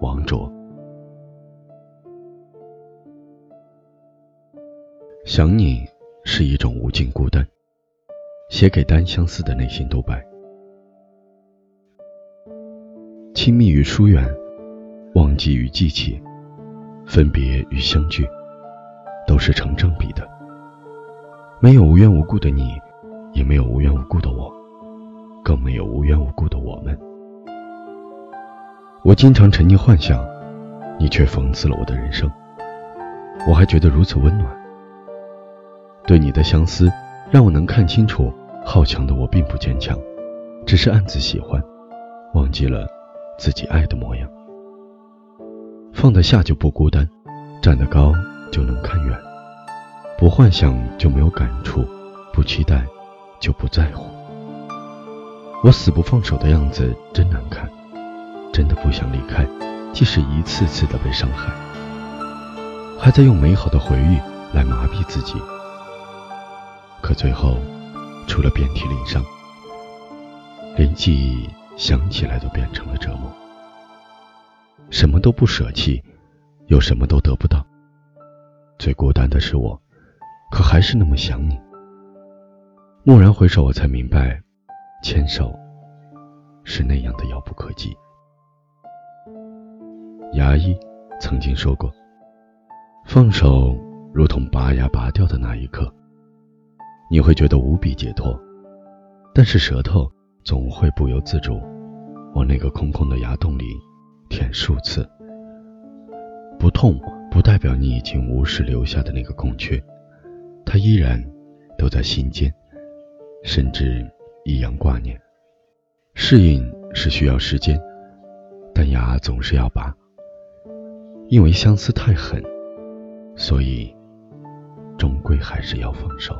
王卓。想你是一种无尽孤单，写给单相思的内心独白。亲密与疏远，忘记与记起，分别与相聚，都是成正比的。没有无缘无故的你，也没有无缘无故的我。更没有无缘无故的我们。我经常沉溺幻想，你却讽刺了我的人生。我还觉得如此温暖。对你的相思，让我能看清楚，好强的我并不坚强，只是暗自喜欢，忘记了自己爱的模样。放得下就不孤单，站得高就能看远。不幻想就没有感触，不期待就不在乎。我死不放手的样子真难看，真的不想离开，即使一次次的被伤害，还在用美好的回忆来麻痹自己，可最后，除了遍体鳞伤，连记忆想起来都变成了折磨。什么都不舍弃，又什么都得不到，最孤单的是我，可还是那么想你。蓦然回首，我才明白。牵手是那样的遥不可及。牙医曾经说过：“放手如同拔牙拔掉的那一刻，你会觉得无比解脱，但是舌头总会不由自主往那个空空的牙洞里舔数次。不痛不代表你已经无视留下的那个空缺，它依然都在心间，甚至……”一样挂念，适应是需要时间，但牙总是要拔。因为相思太狠，所以终归还是要放手。